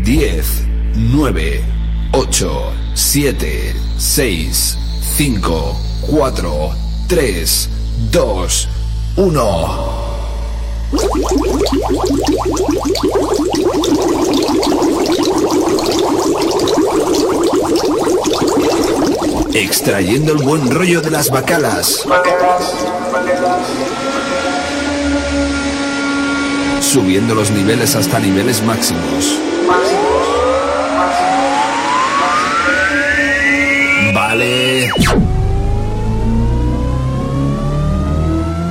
10, 9, 8, 7, 6, 5, 4, 3, 2, 1. Extrayendo el buen rollo de las bacalas. Subiendo los niveles hasta niveles máximos.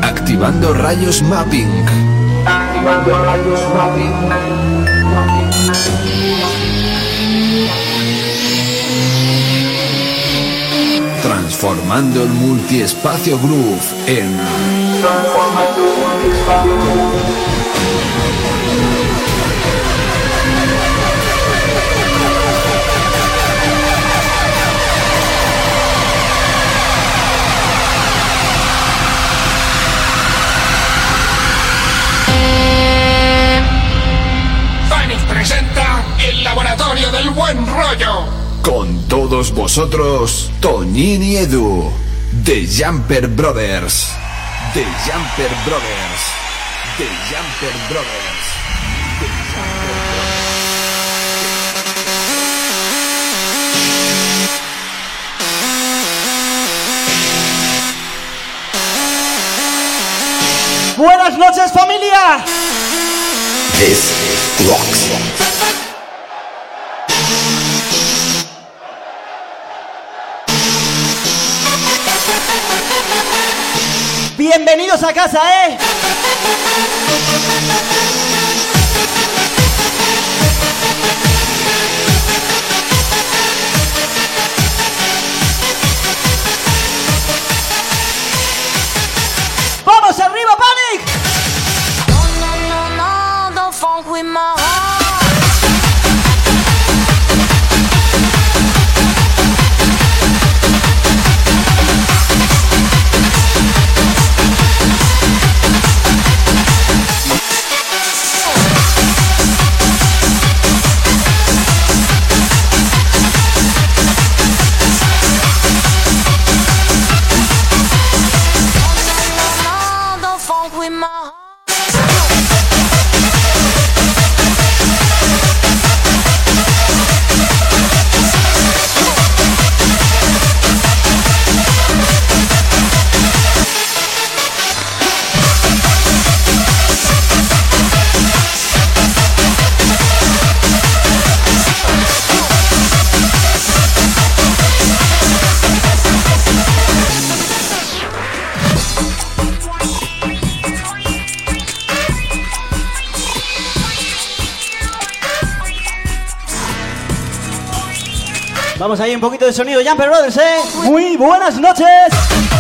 Activando rayos mapping. Activando rayos mapping. Transformando el multiespacio groove en. Transformando el multiespacio presenta del buen rollo. Con todos vosotros, Toñín y Edu, The Jumper Brothers. The Jumper Brothers. The Jumper Brothers. The Jumper Buenas noches familia. This rocks. Bienvenidos a casa, ¿eh? ¡Vamos arriba, Panic! No, no, no, no, don't ahí un poquito de sonido Jumper Brothers, ¿eh? Muy buenas noches.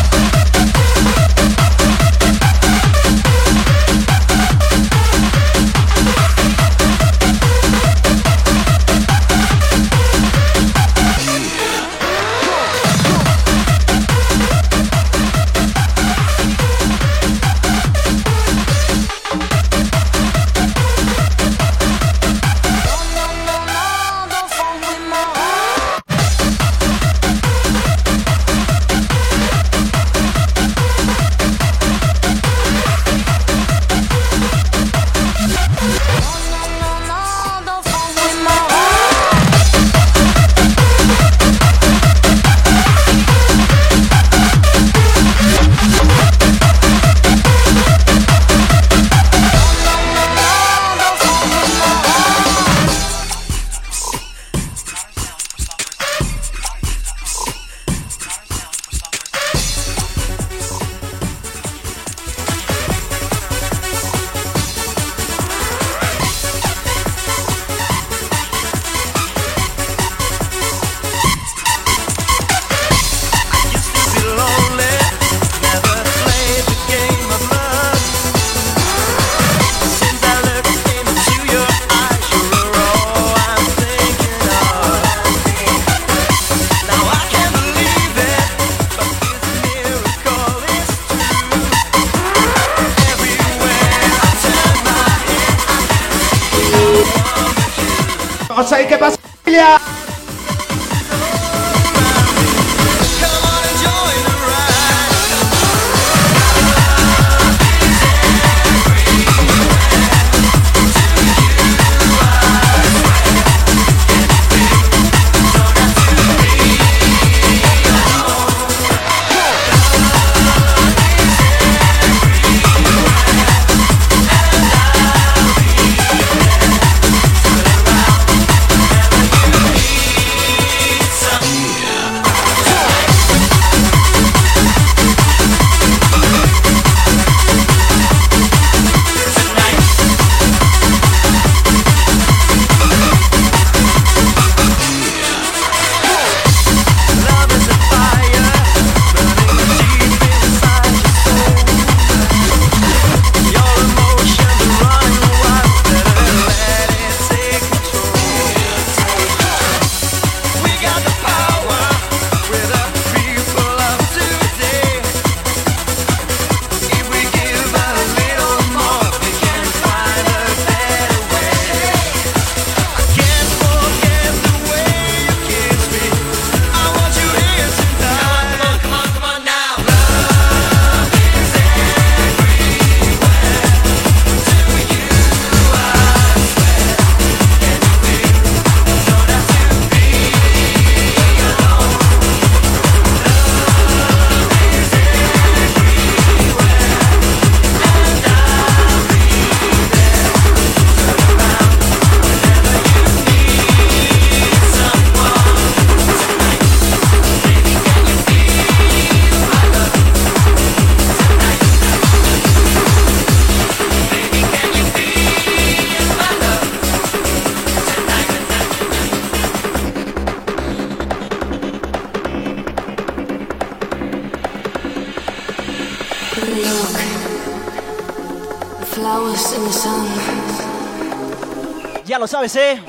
Ya lo sabes, ¿eh?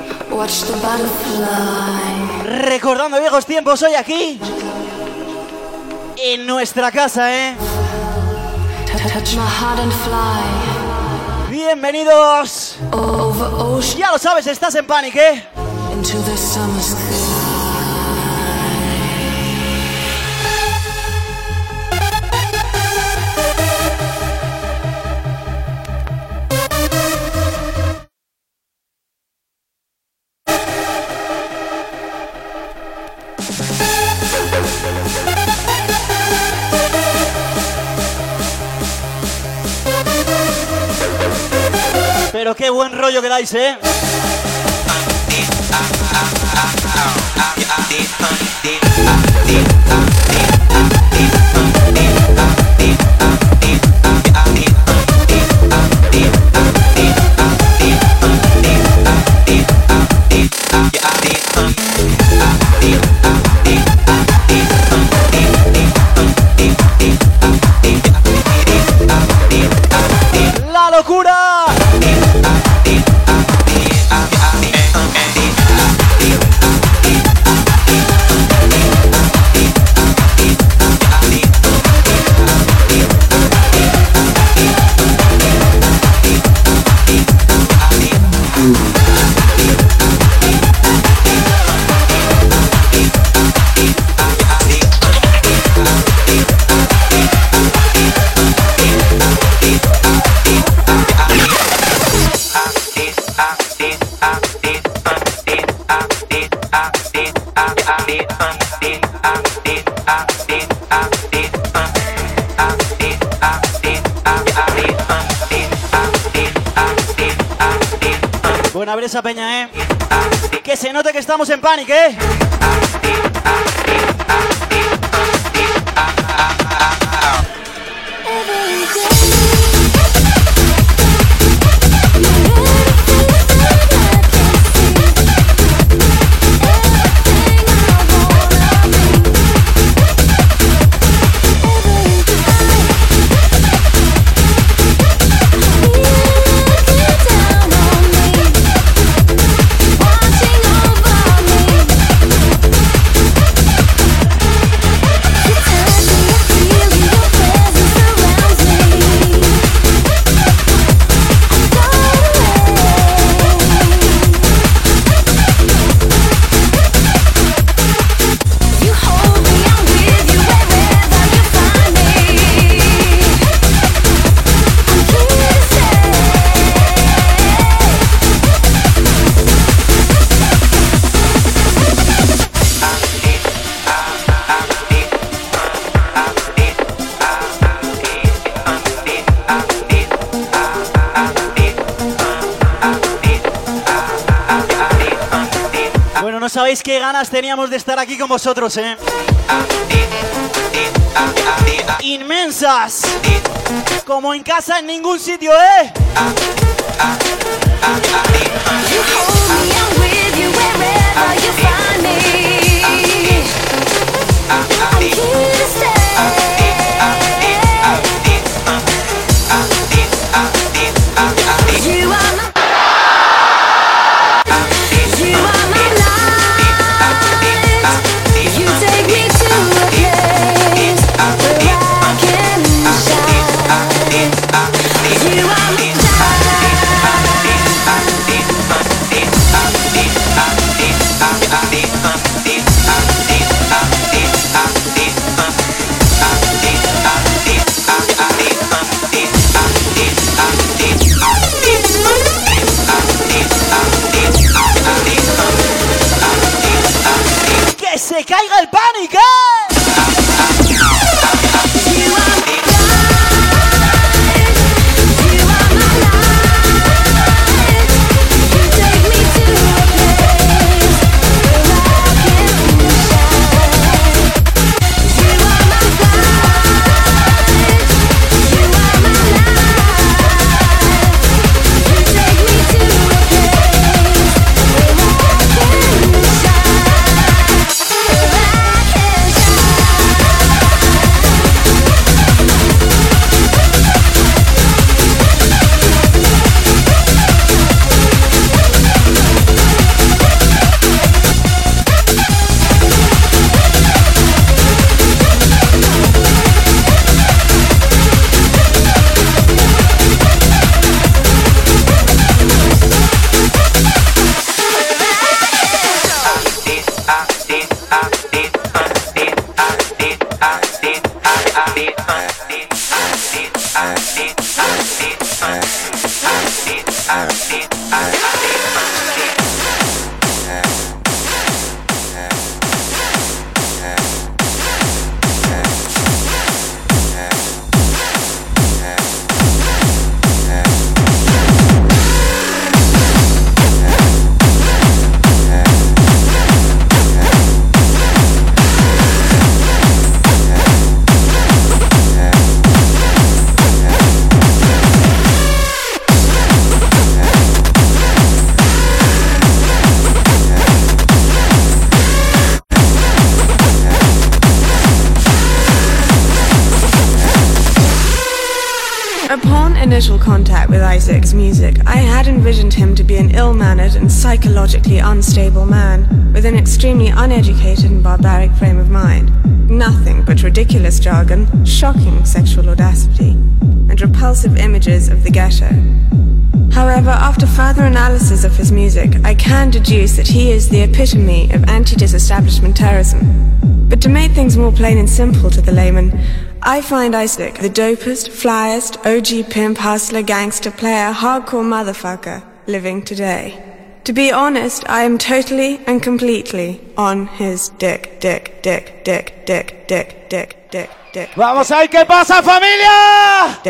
Recordando viejos tiempos hoy aquí. En nuestra casa, ¿eh? Bienvenidos. Ya lo sabes, estás en pánico, ¿eh? Rollo que dais, ¿eh? Peña, ¿eh? Que se note que estamos en pánico, ¿eh? Teníamos de estar aquí con vosotros, ¿eh? Inmensas. Como en casa en ningún sitio, ¿eh? shocking sexual audacity and repulsive images of the ghetto. However, after further analysis of his music, I can deduce that he is the epitome of anti disestablishment terrorism. But to make things more plain and simple to the layman, I find Isaac the dopest, flyest, OG pimp, hustler, gangster, player, hardcore motherfucker living today. To be honest, I am totally and completely on his dick, dick, dick, dick, dick, dick, dick. Vamos a ver qué pasa, familia.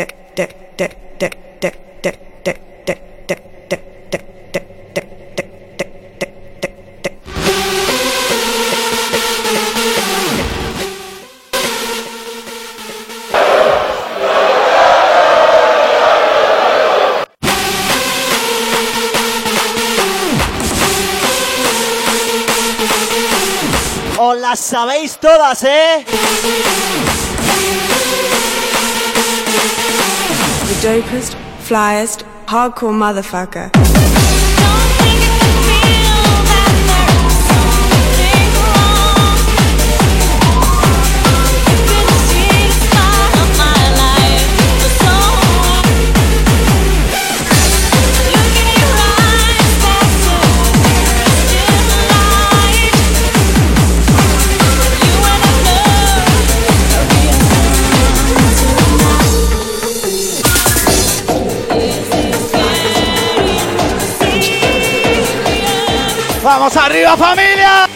Os las sabéis todas, ¿eh? Dopest, flyest, hardcore motherfucker. ¡Vamos arriba, familia!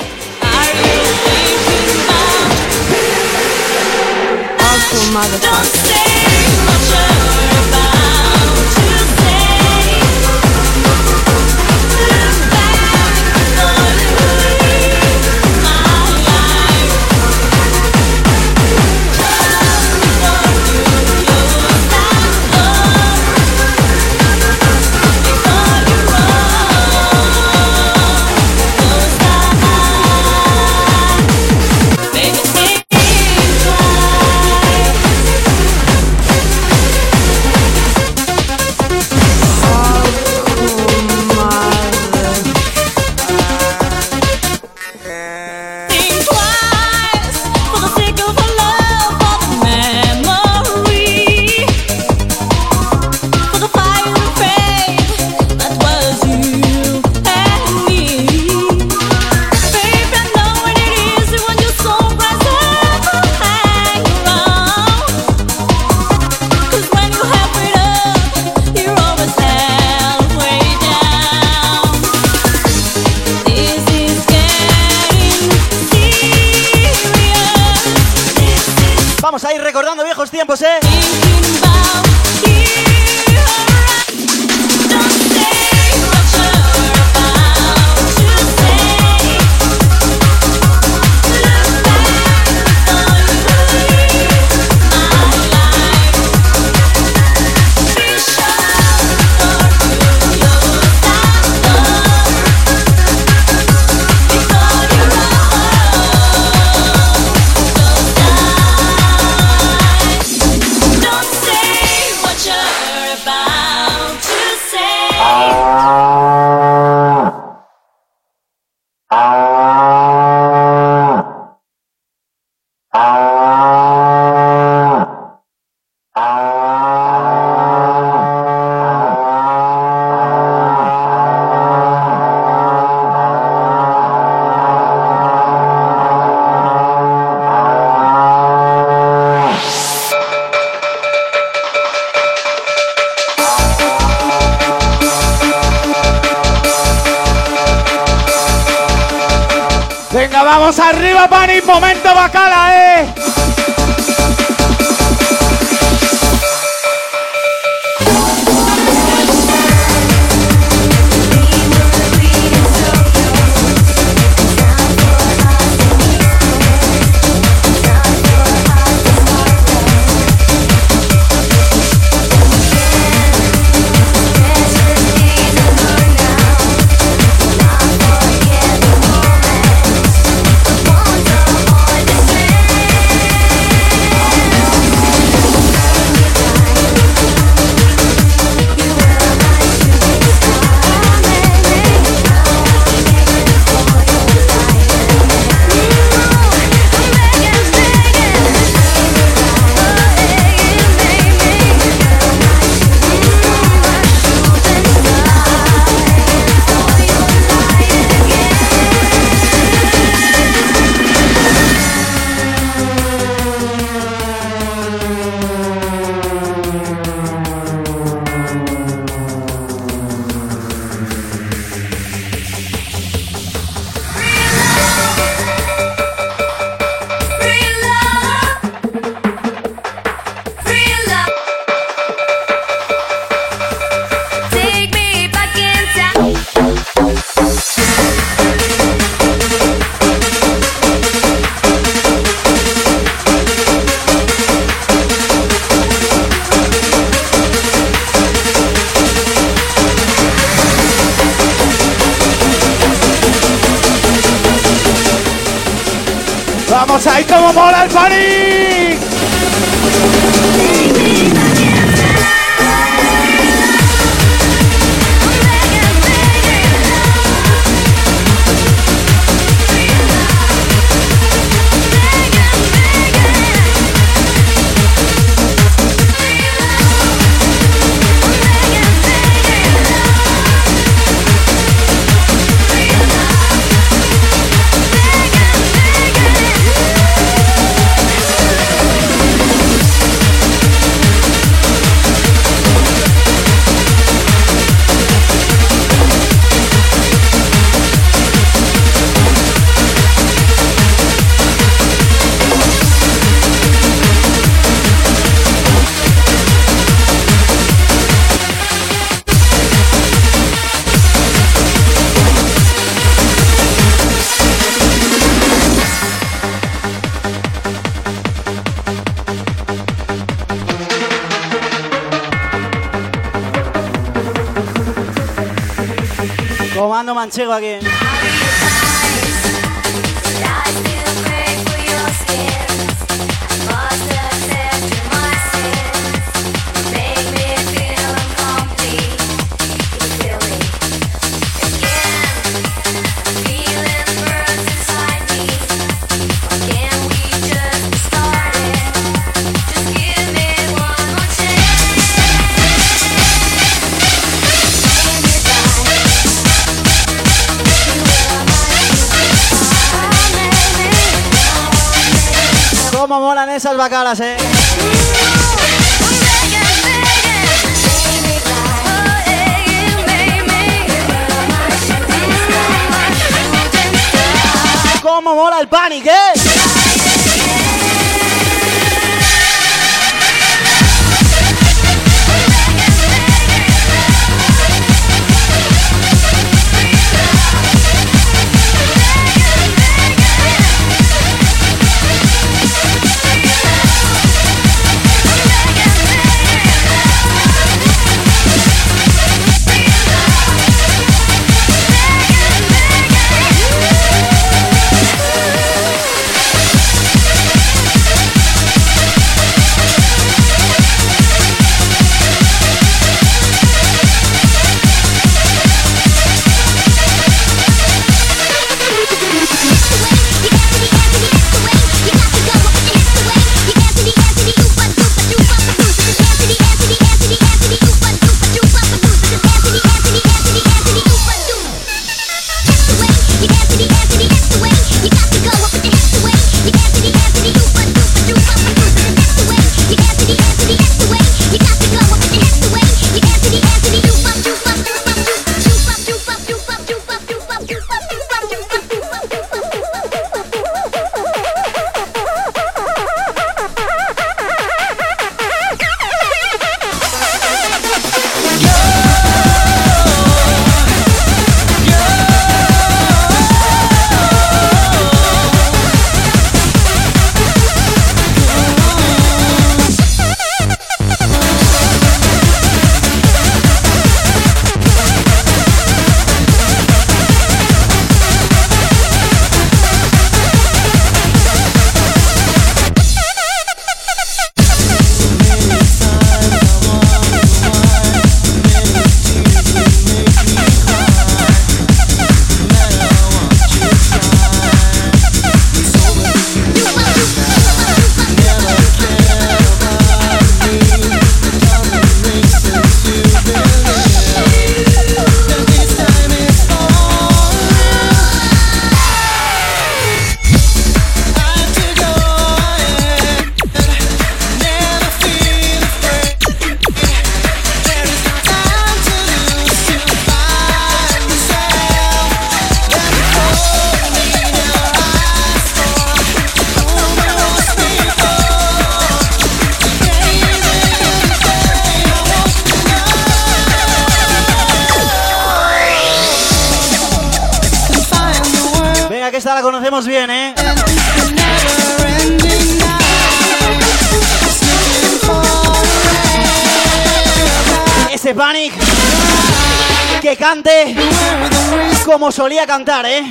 solía cantar, ¿eh?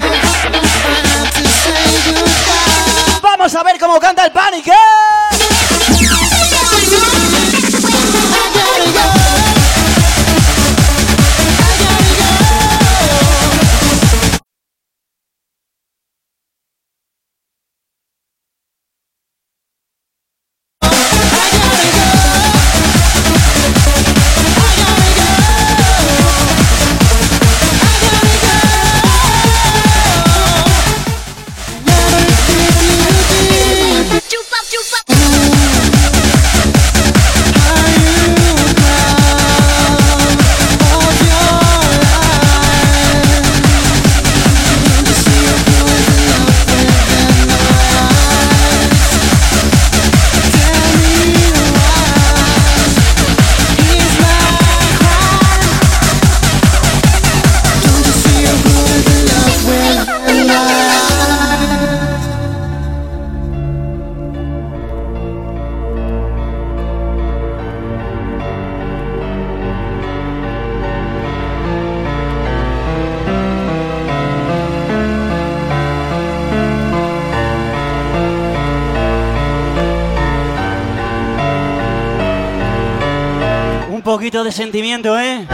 sentimiento, ¿eh?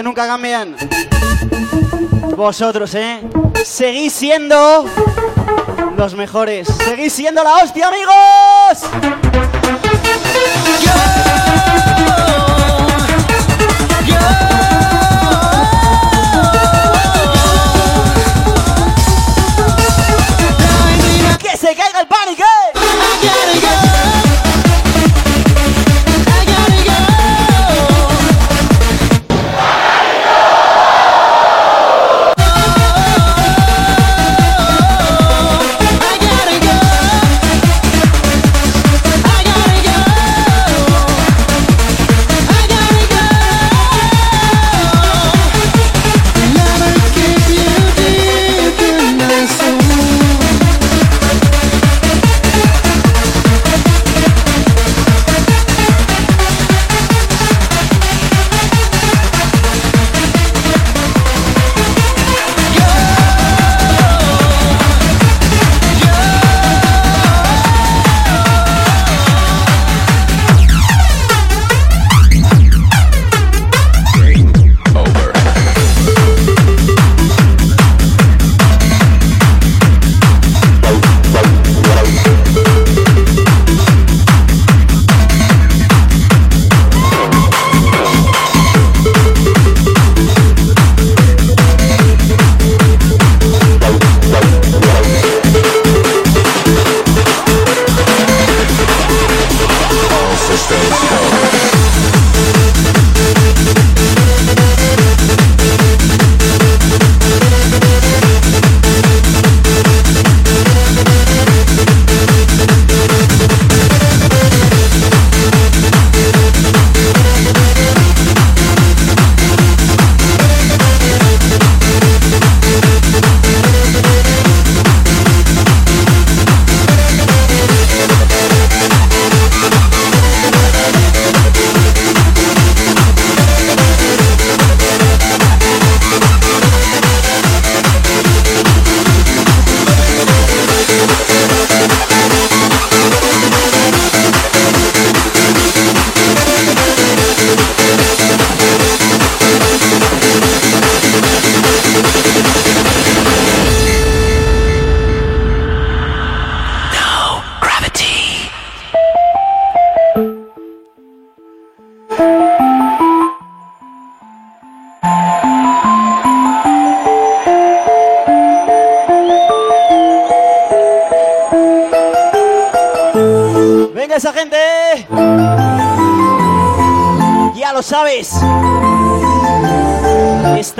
que nunca cambian. Vosotros, ¿eh? Seguís siendo los mejores. Seguís siendo la hostia, amigos. que Yo, yo.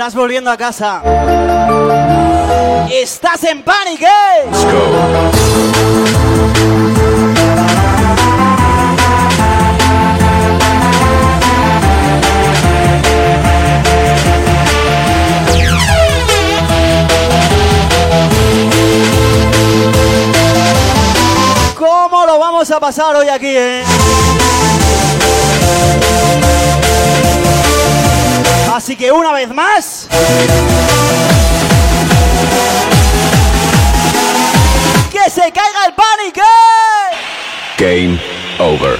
Estás volviendo a casa. Estás en pánico. ¿eh? ¿Cómo lo vamos a pasar hoy aquí, eh? Así que una vez más. ¡Que se caiga el pánico! Game over.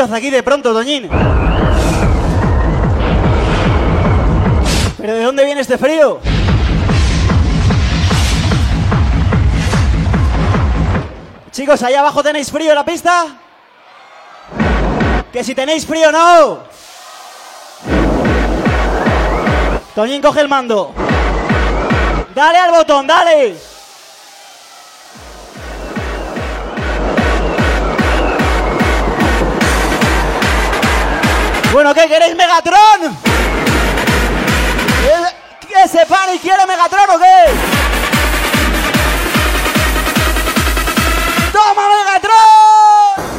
Hace aquí de pronto, Doñín. ¿Pero de dónde viene este frío? Chicos, ahí abajo tenéis frío en la pista. Que si tenéis frío, no. Toñín, coge el mando. Dale al botón, dale. Bueno, ¿qué queréis, Megatron? ¿Qué- ¿Qué se y quiere Megatron o qué? ¡Toma, Megatron!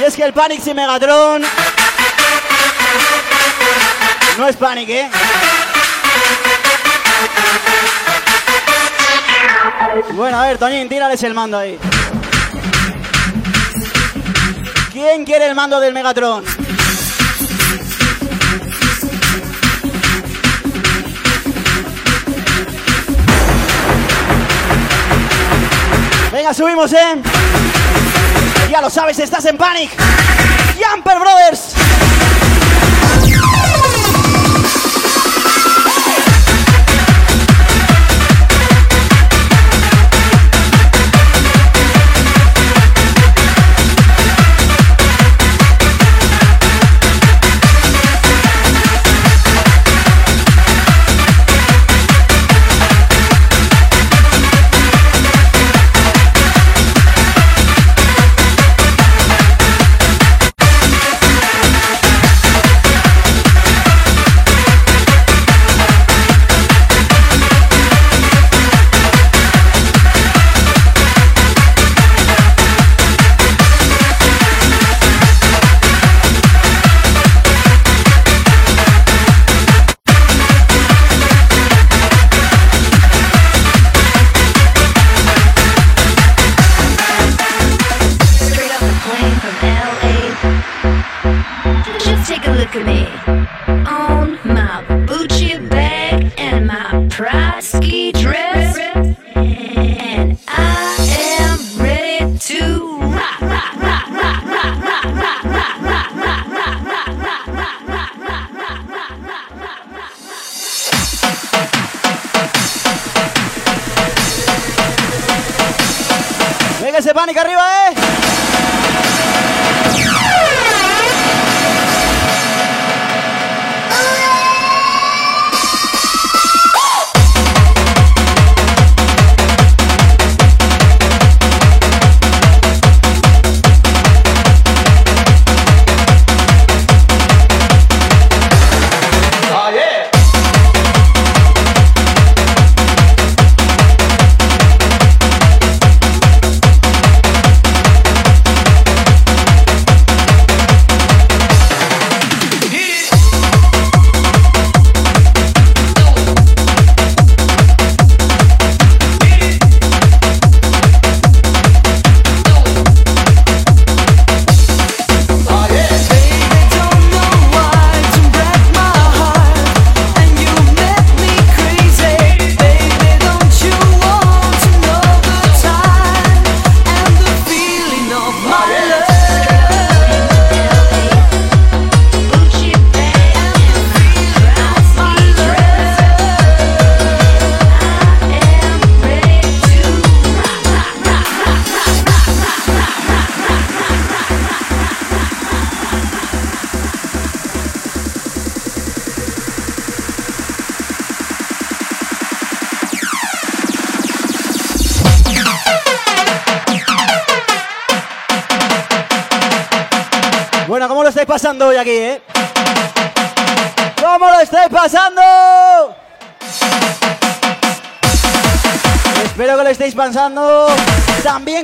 Y es que el Panic sin Megatron no es Panic, ¿eh? Bueno, a ver, Toñín, tírales el mando ahí. ¿Quién quiere el mando del Megatron? Venga, subimos, ¿eh? Ya lo sabes, estás en Panic. Jumper Brothers.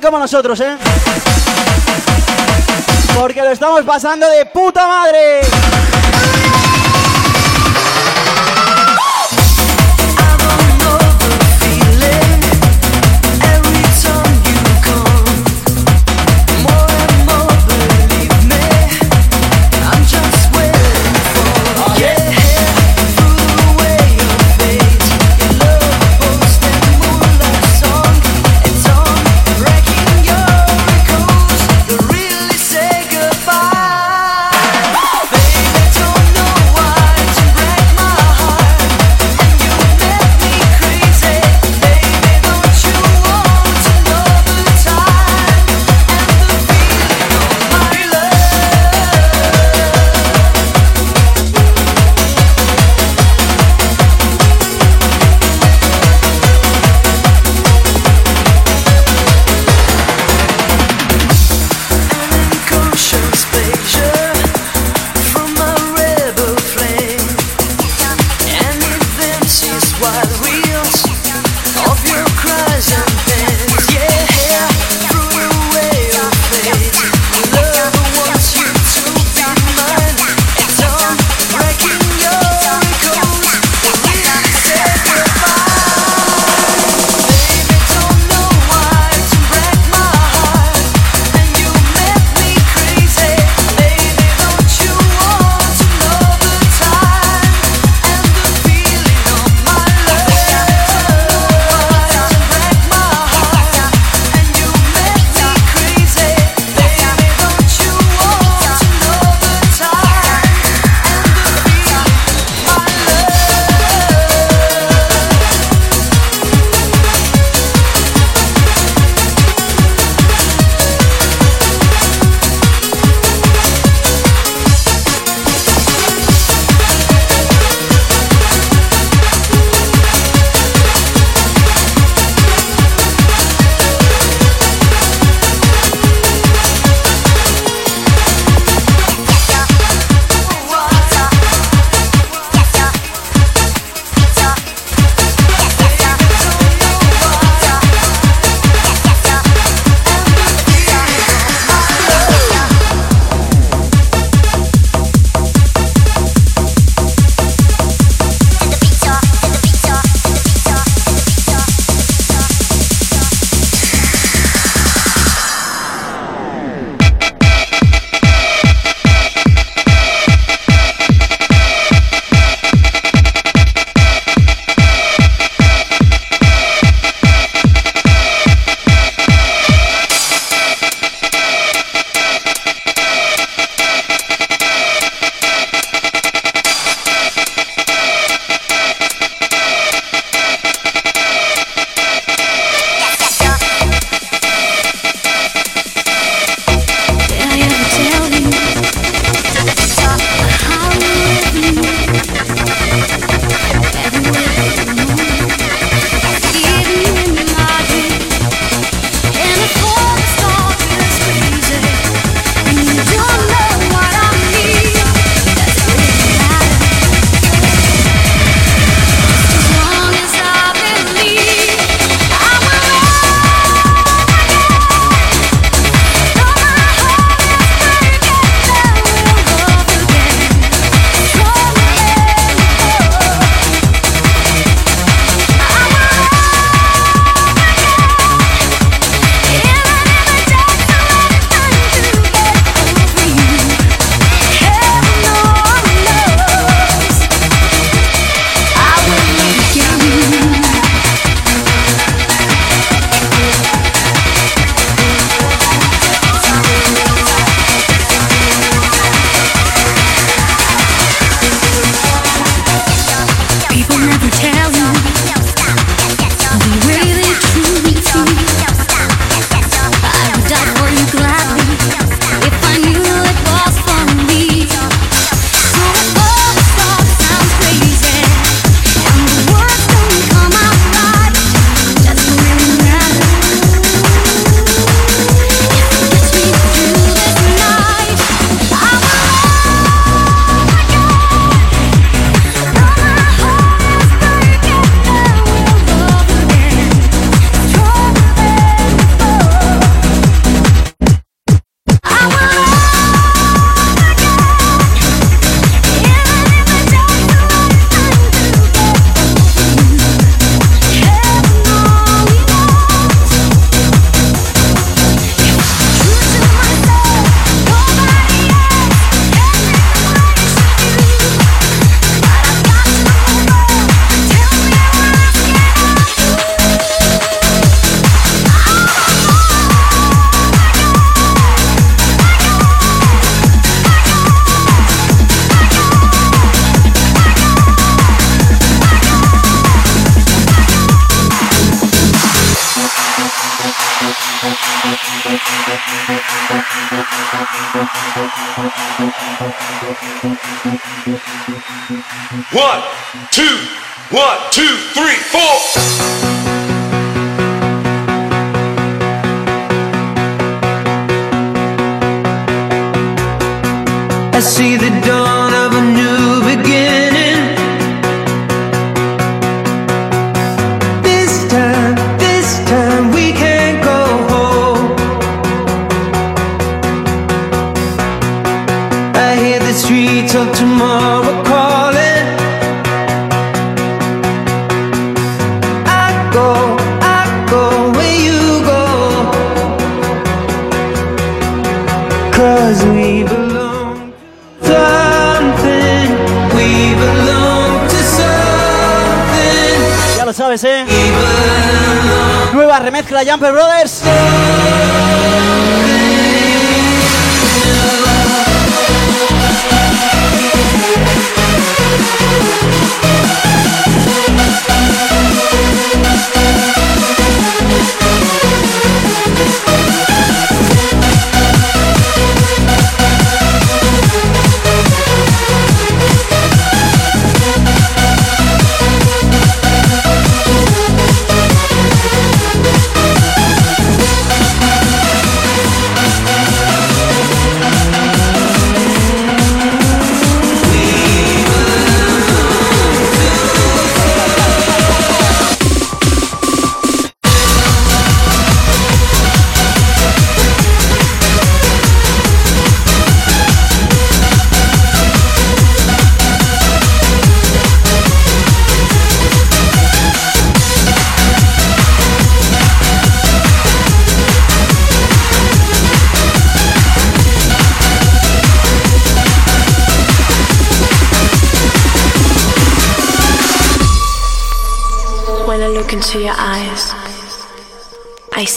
Como nosotros, ¿eh? Porque lo estamos pasando de puta madre.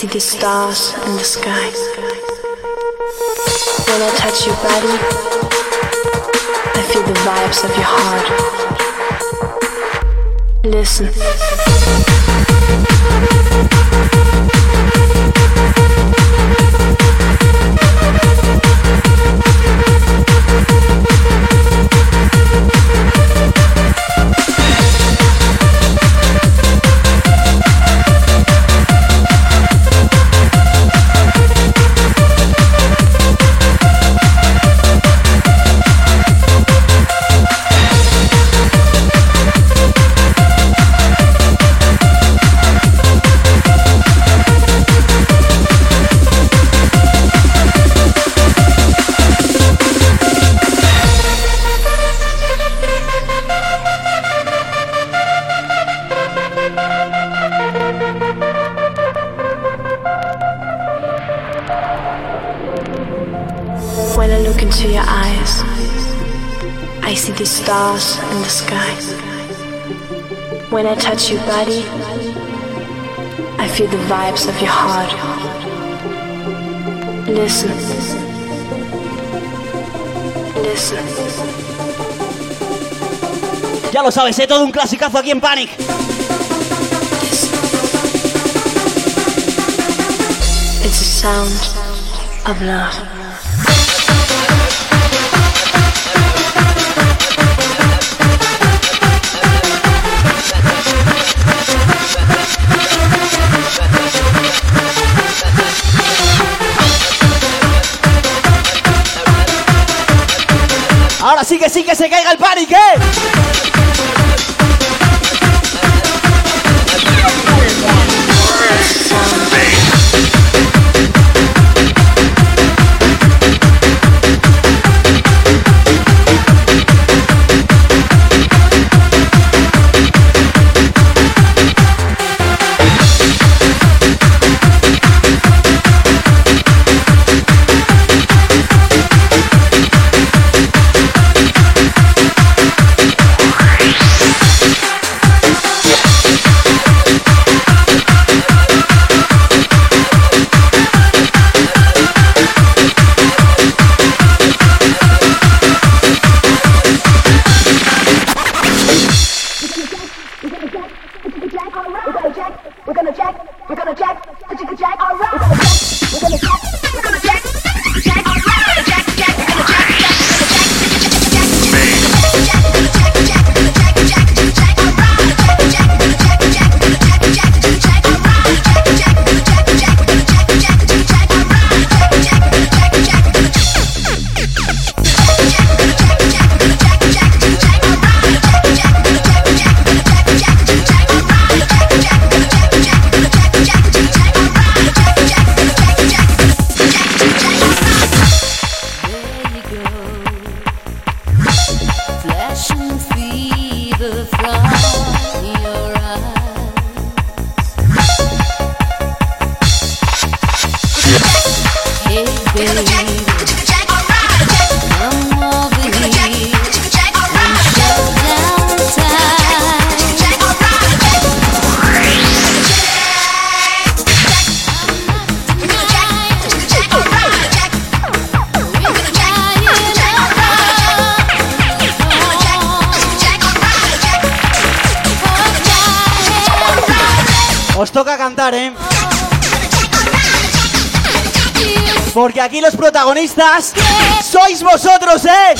See the stars in the sky. When I touch your body, I feel the vibes of your heart. Listen. Stars in the sky. When I touch your body, I feel the vibes of your heart. Listen. Listen. Ya lo sabes, ¿eh? Todo un clasicazo aquí en Panic. It's a sound of love. Ahora sí que sí que se caiga el Panic, ¿eh? Protagonistas sois vosotros, ¿eh?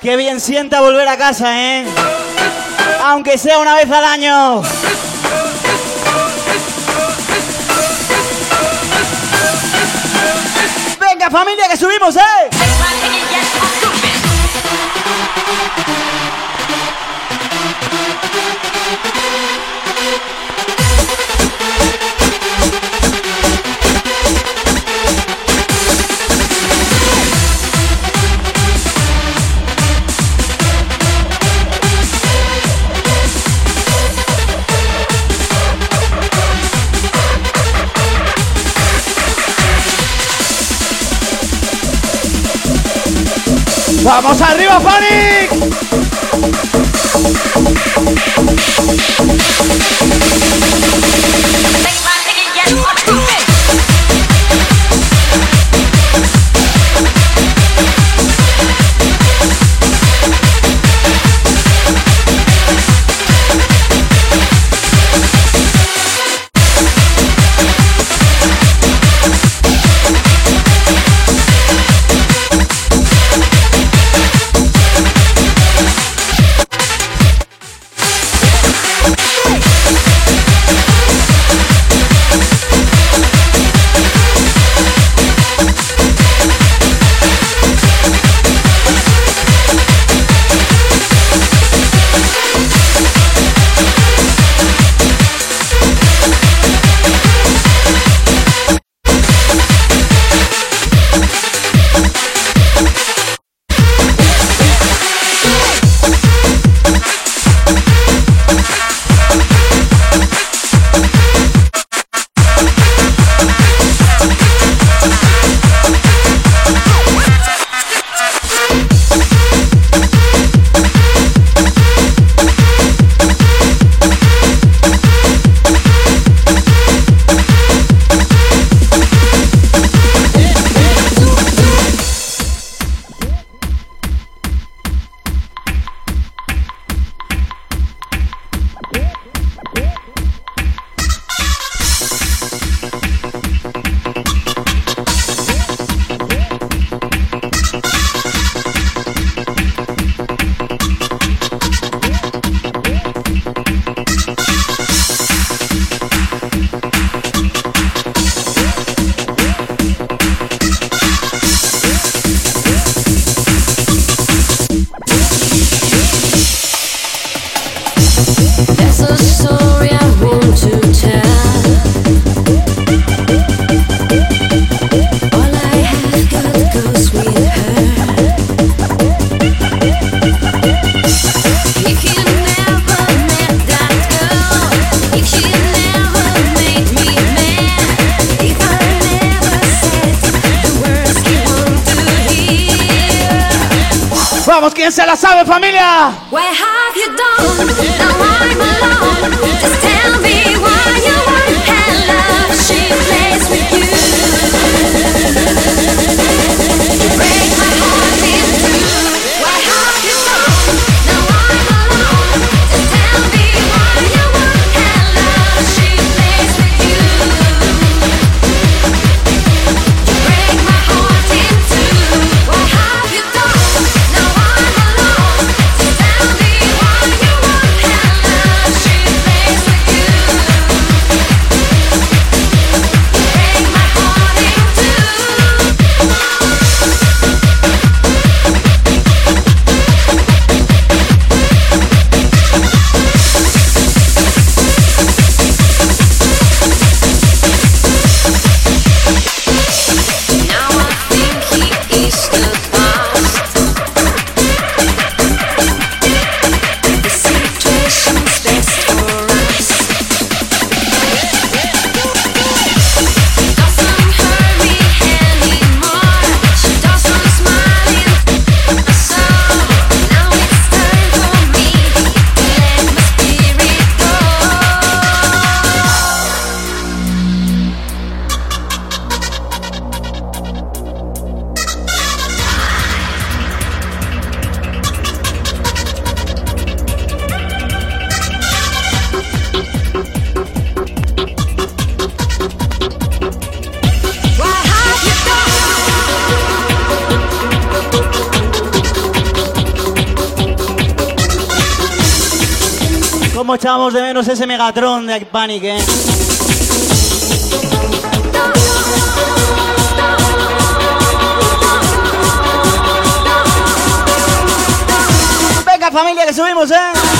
Qué bien sienta volver a casa, ¿eh? Aunque sea una vez al año. Venga familia, que subimos, ¿eh? ¡Vamos arriba, Panic! ese Megatron de Panic, ¿eh? Venga familia que subimos, ¿eh?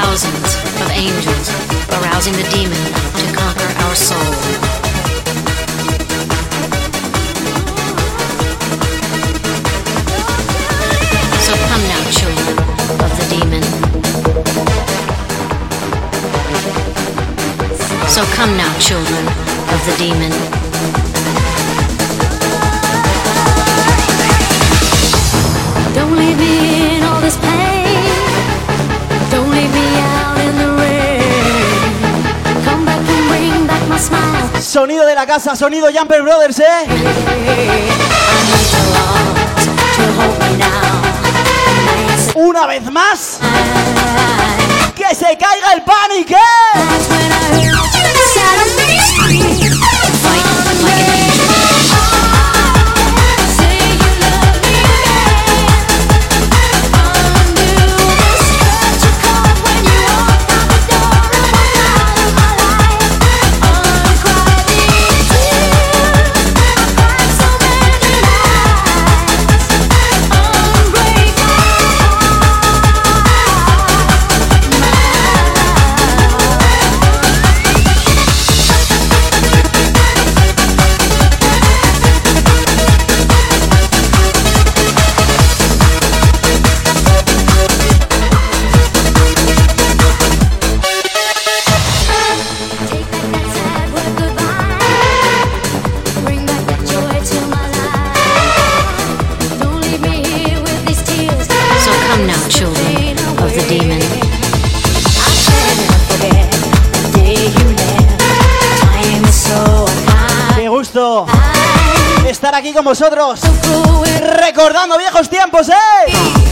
thousands of angels arousing the demon to conquer our soul. So come now, children of the demon. So come now, children of the demon. Don't leave me in all this pain. Sonido de la casa, sonido Jumper Brothers, ¿eh? Una vez más. ¡Que se caiga el pánico! Aquí con vosotros. Recordando viejos tiempos, ¿eh?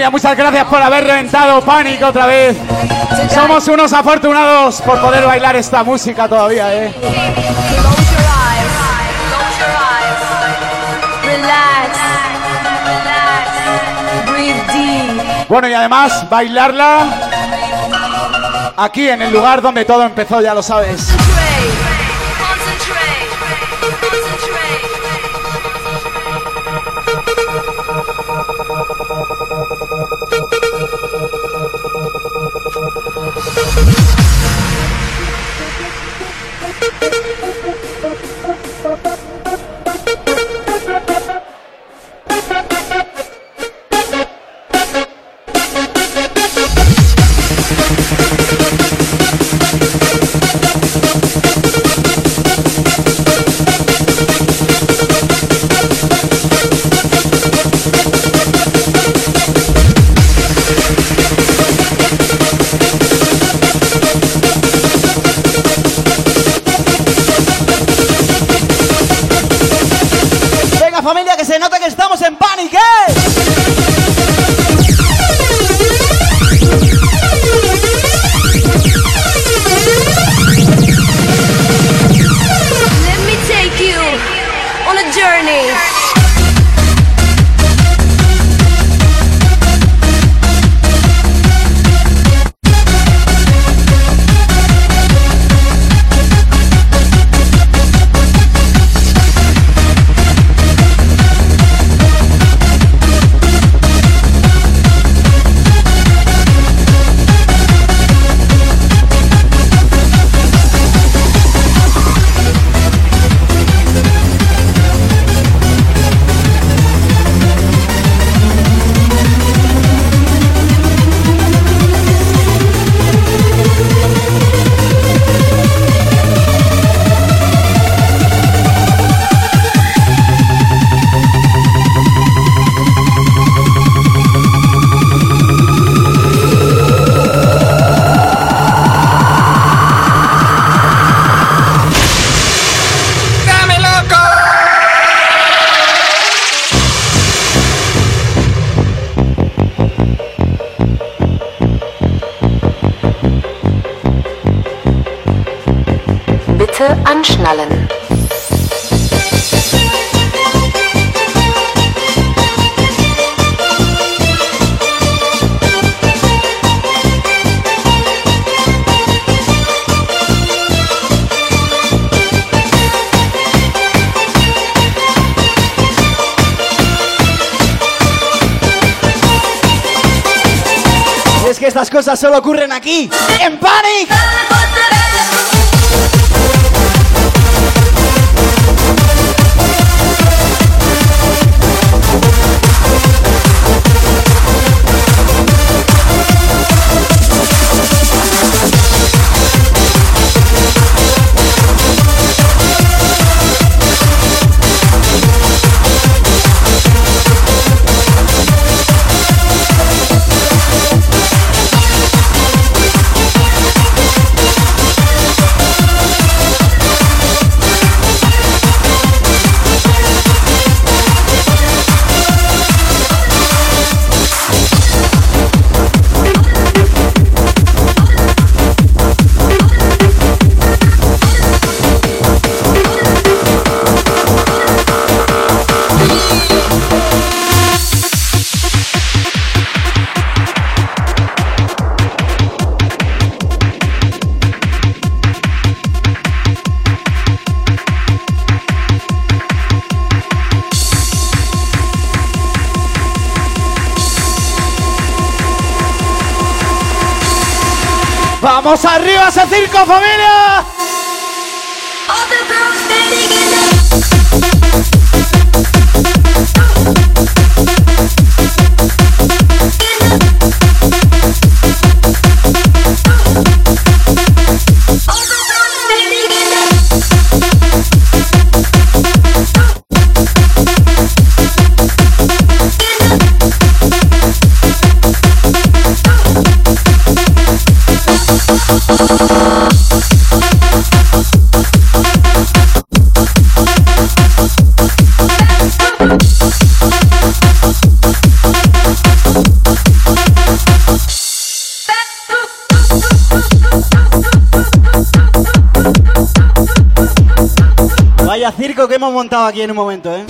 Familia, muchas gracias por haber reventado Panic otra vez. Somos unos afortunados por poder bailar esta música todavía, eh. Bueno, y además bailarla aquí en el lugar donde todo empezó, ya lo sabes. Cosas solo ocurren aquí, en Panic. ¡Vamos arriba ese circo, familia! Que hemos montado aquí en un momento, ¿eh?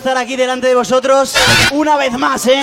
Estar aquí delante de vosotros una vez más, ¿eh?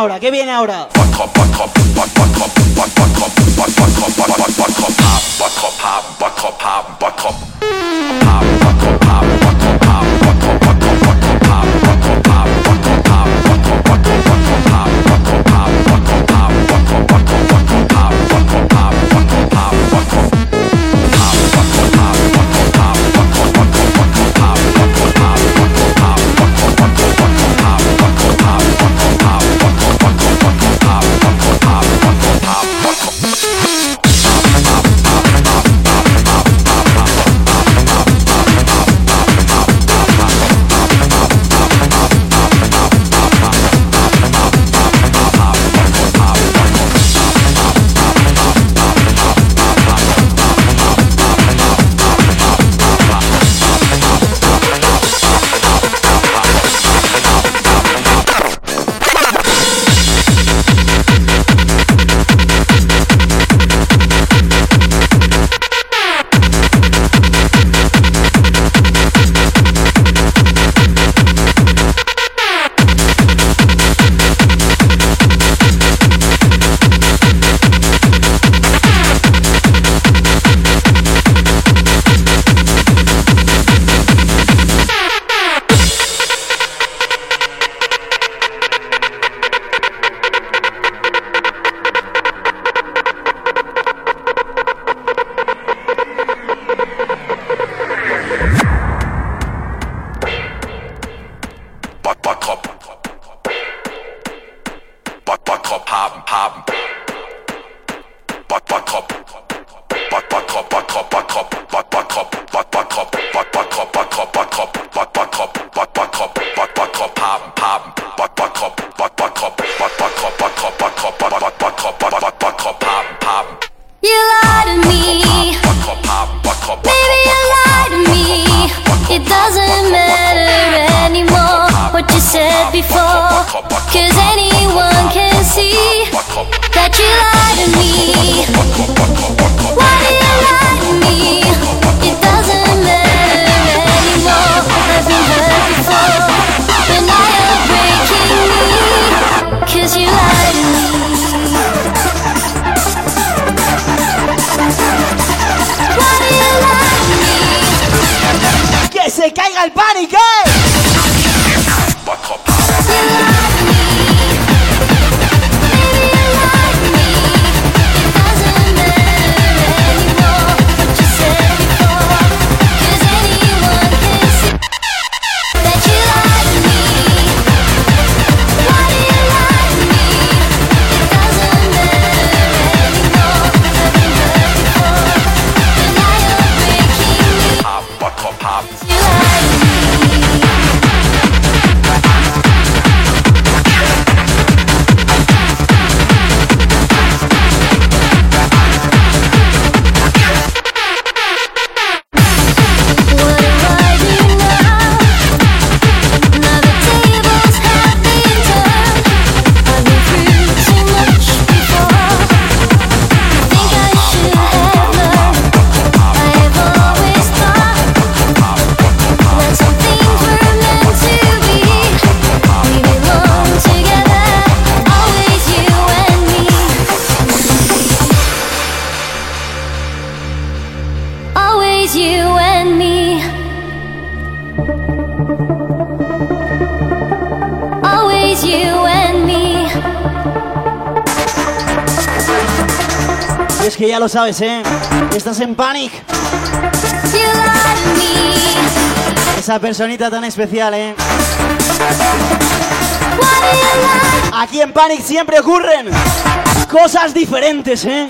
ahora? ¿Qué viene ahora? sabes, ¿eh? Estás en panic. Esa personita tan especial, ¿eh? Aquí en Panic siempre ocurren cosas diferentes, ¿eh?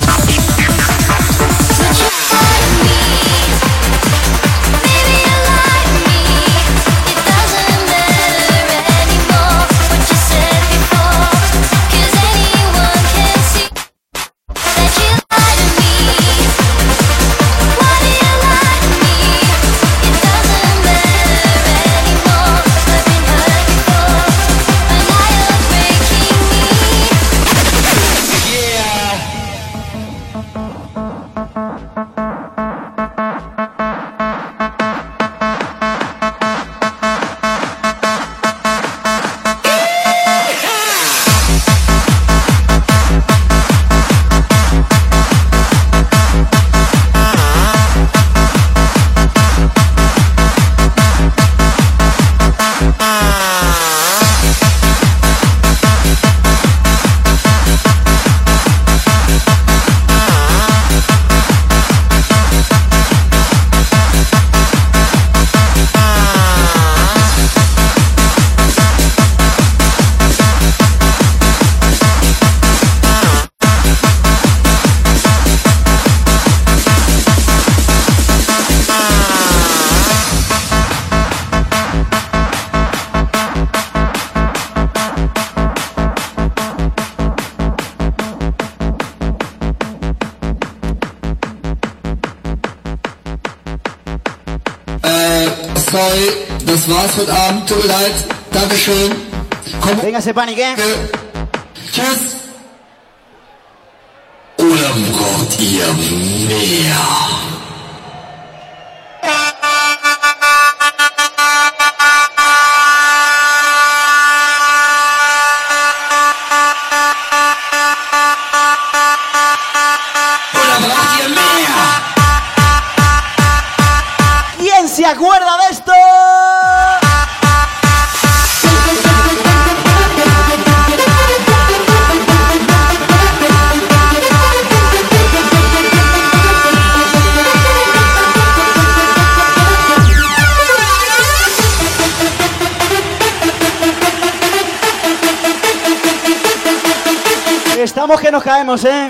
Tut mir leid. Dankeschön. Komm. Véngase Panik, eh? Äh, Tschüss. Oder braucht ihr mehr? sabemos, ¿eh?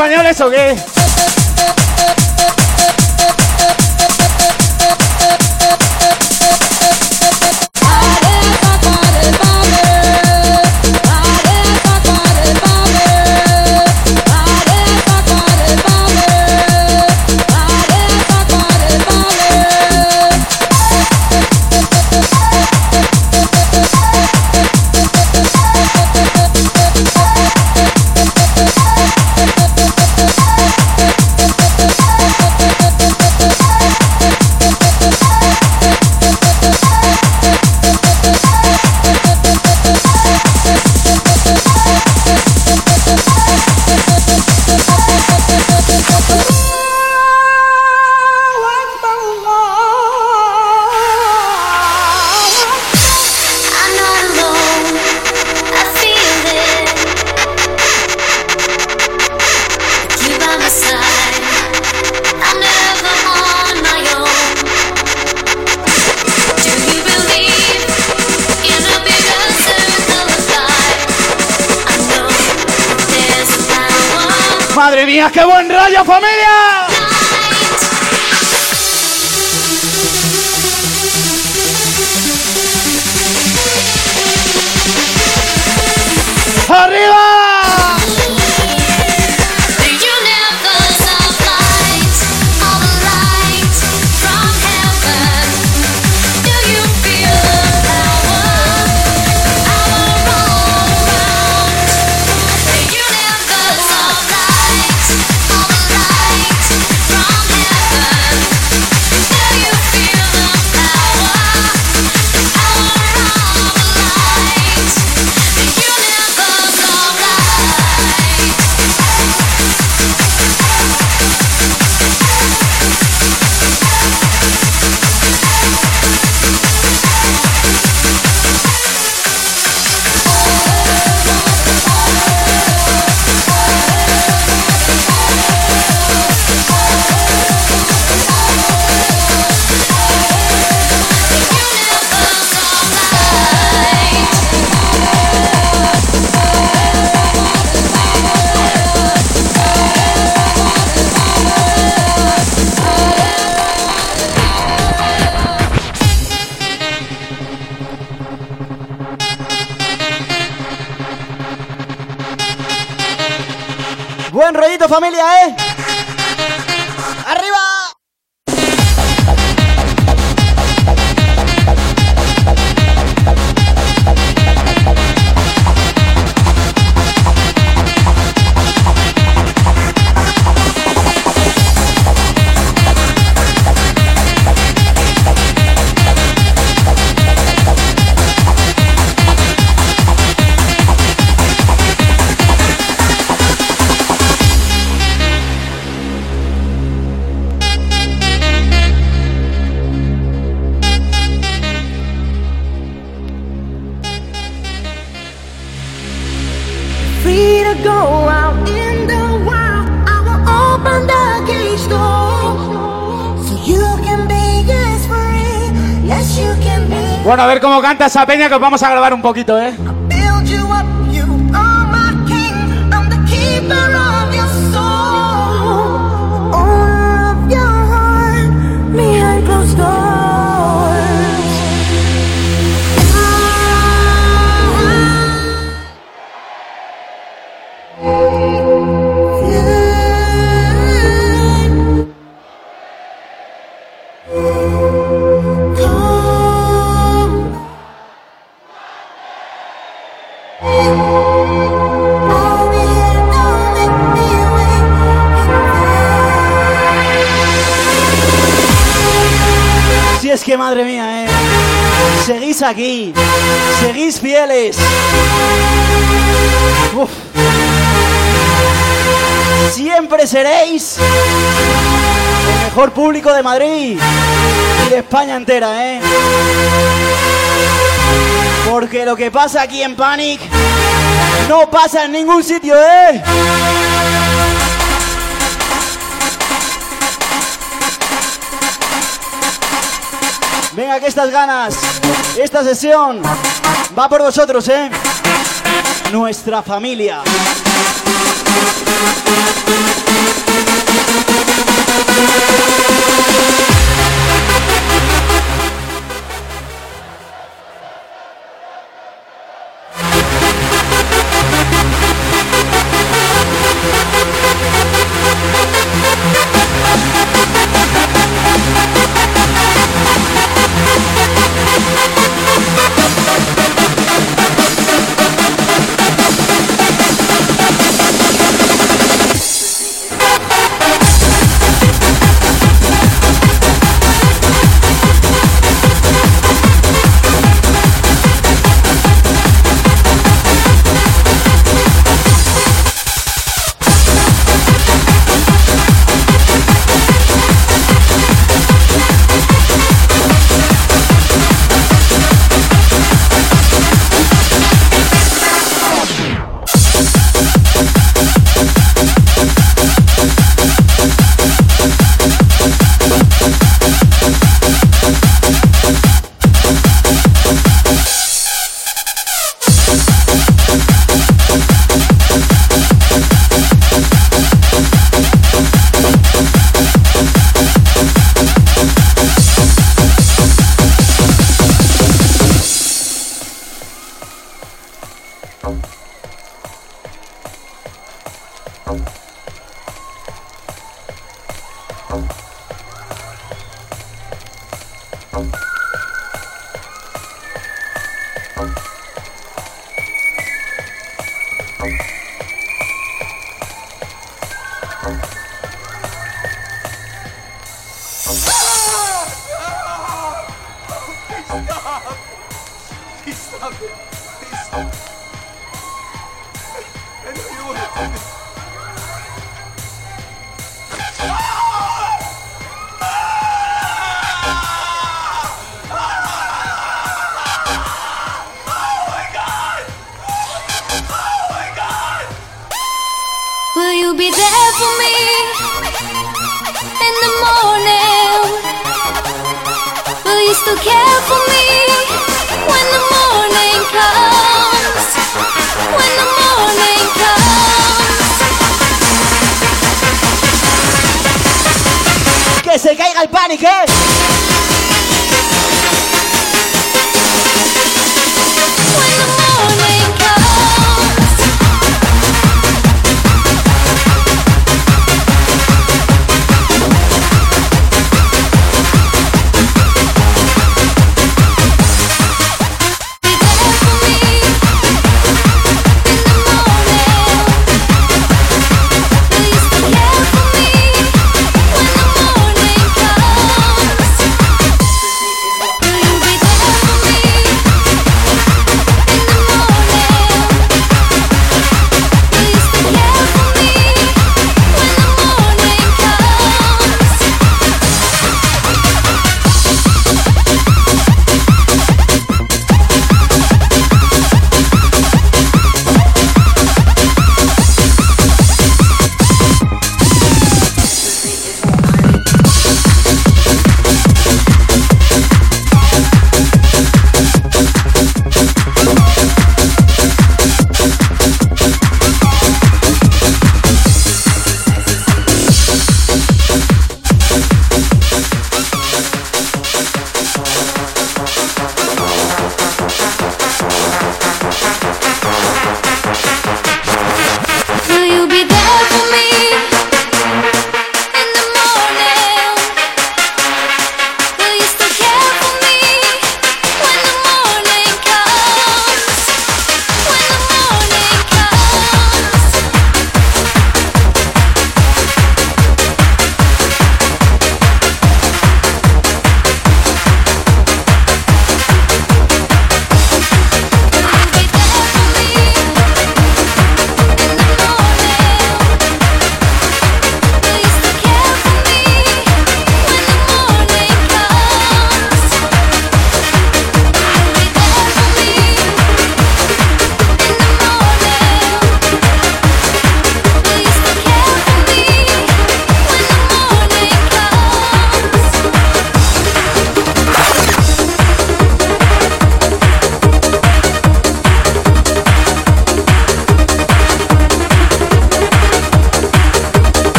españoles o qué? Ver cómo canta esa peña que os vamos a grabar un poquito, ¿eh? Madre mía, eh. Seguís aquí. Seguís fieles. Uf. Siempre seréis el mejor público de Madrid y de España entera, eh. Porque lo que pasa aquí en Panic no pasa en ningún sitio, eh. Venga, que estas ganas, esta sesión va por vosotros, ¿eh? Nuestra familia. ¡Que se caiga el pánico!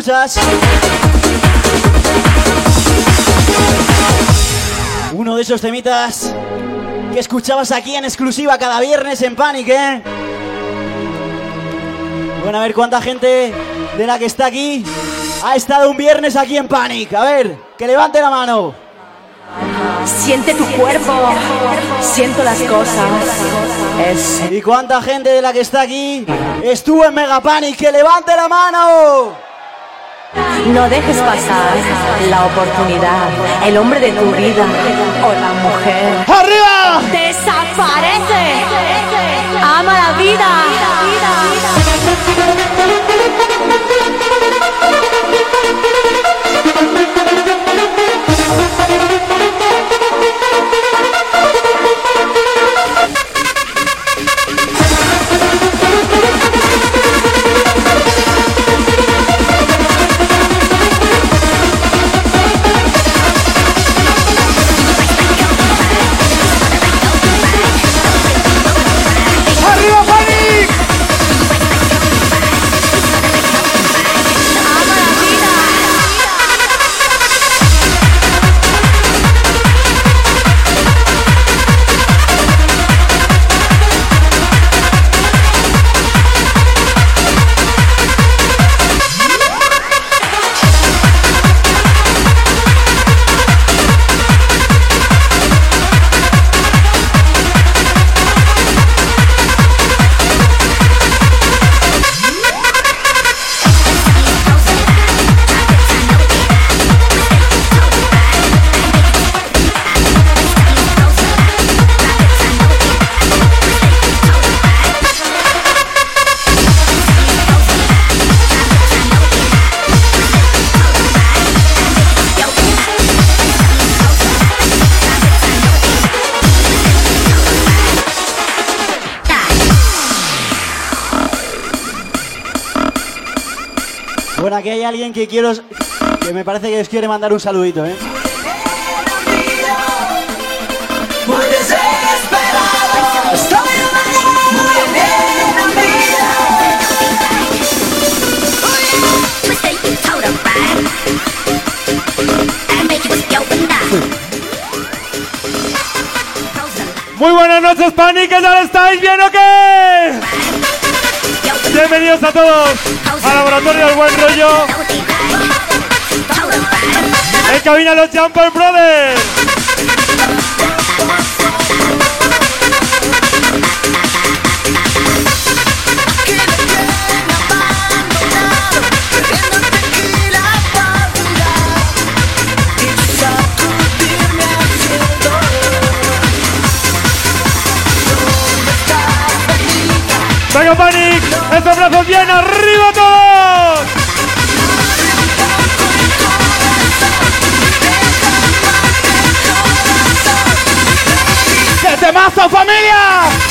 Escuchas. Uno de esos temitas que escuchabas aquí en exclusiva cada viernes en Panic, ¿eh? Bueno, a ver cuánta gente de la que está aquí ha estado un viernes aquí en Panic. A ver, que levante la mano. Siente tu cuerpo, siento las cosas. Es ¿Y cuánta gente de la que está aquí estuvo en Mega Panic? ¡Que levante la mano! No dejes pasar la oportunidad, el hombre de tu vida o la mujer. ¡Arriba! ¡Desaparece! ¡Ama la vida! Alguien que quiero. que me parece que os quiere mandar un saludito, ¿eh? Muy desesperado, estoy muy Muy buenas noches, Panic, ¿qué tal estáis? ¿Bien o qué? Bienvenidos a todos al laboratorio del buen rollo. En cabina los Jumper Brothers. Venga, Panic, estos brazos bien, arriba todos. ¡Qué temazo, familia!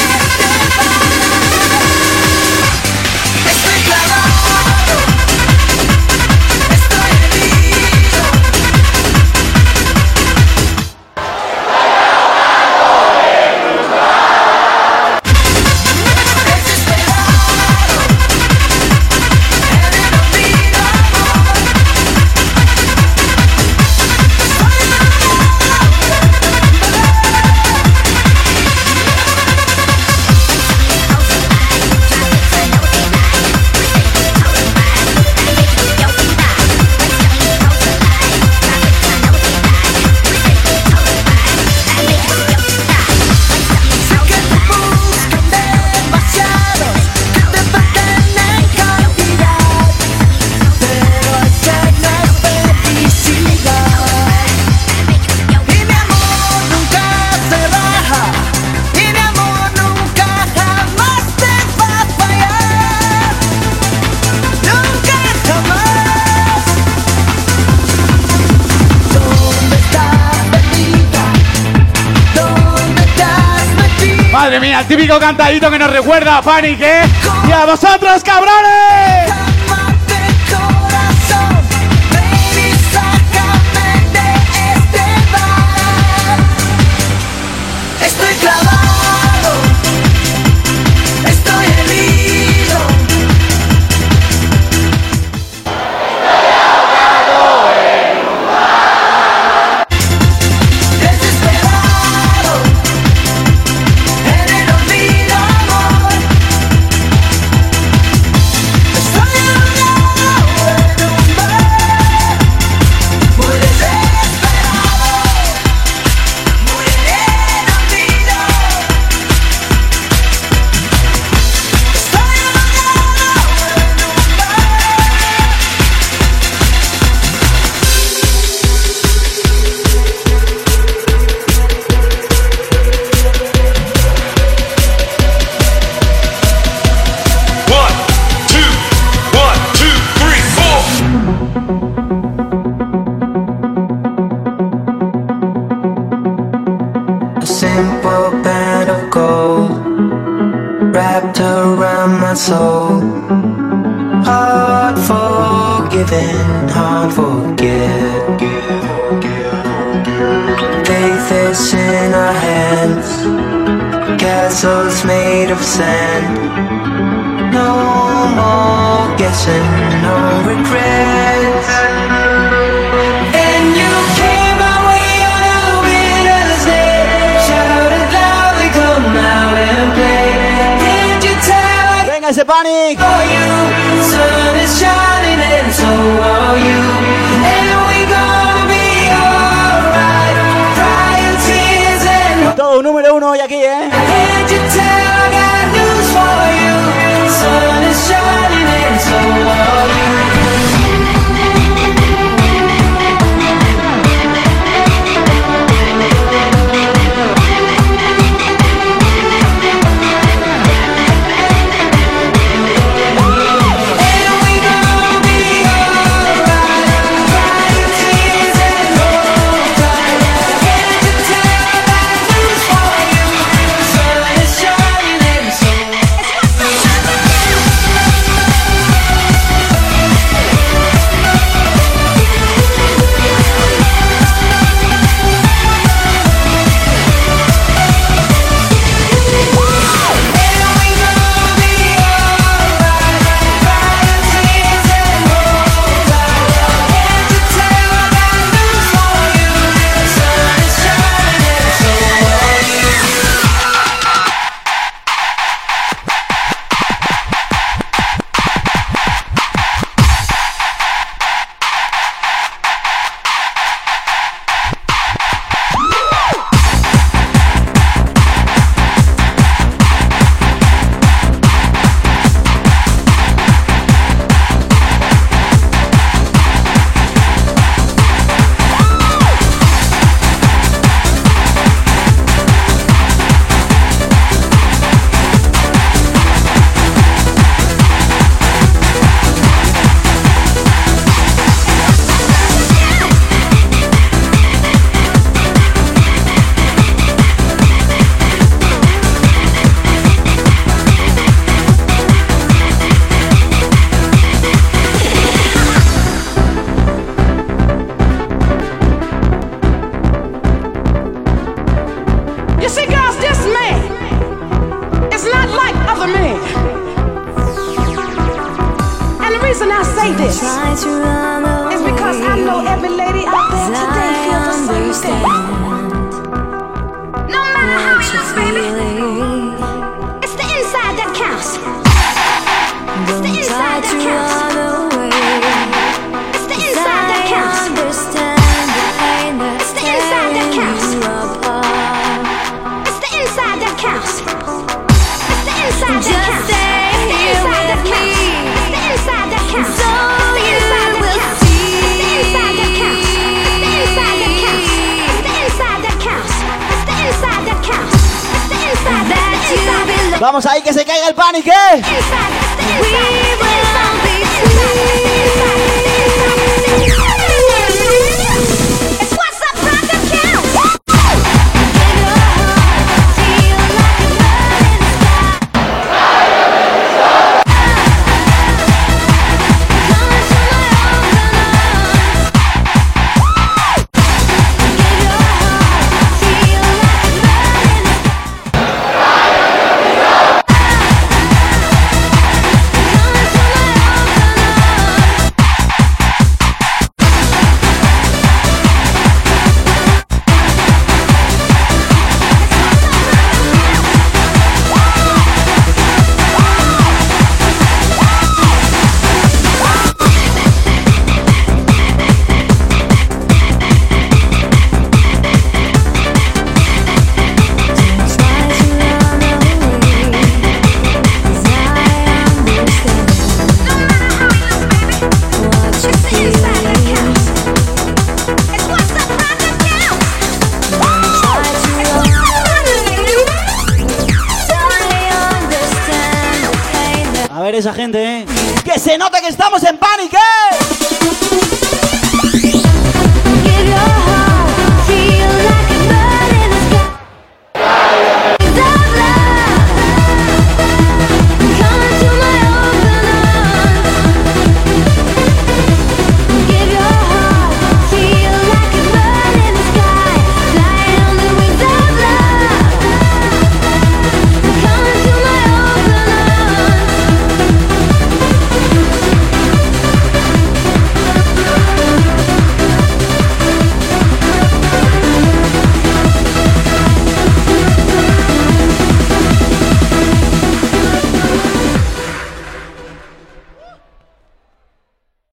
El típico cantadito que nos recuerda a Panic, ¿eh? ¡Y a vosotros, cabrones!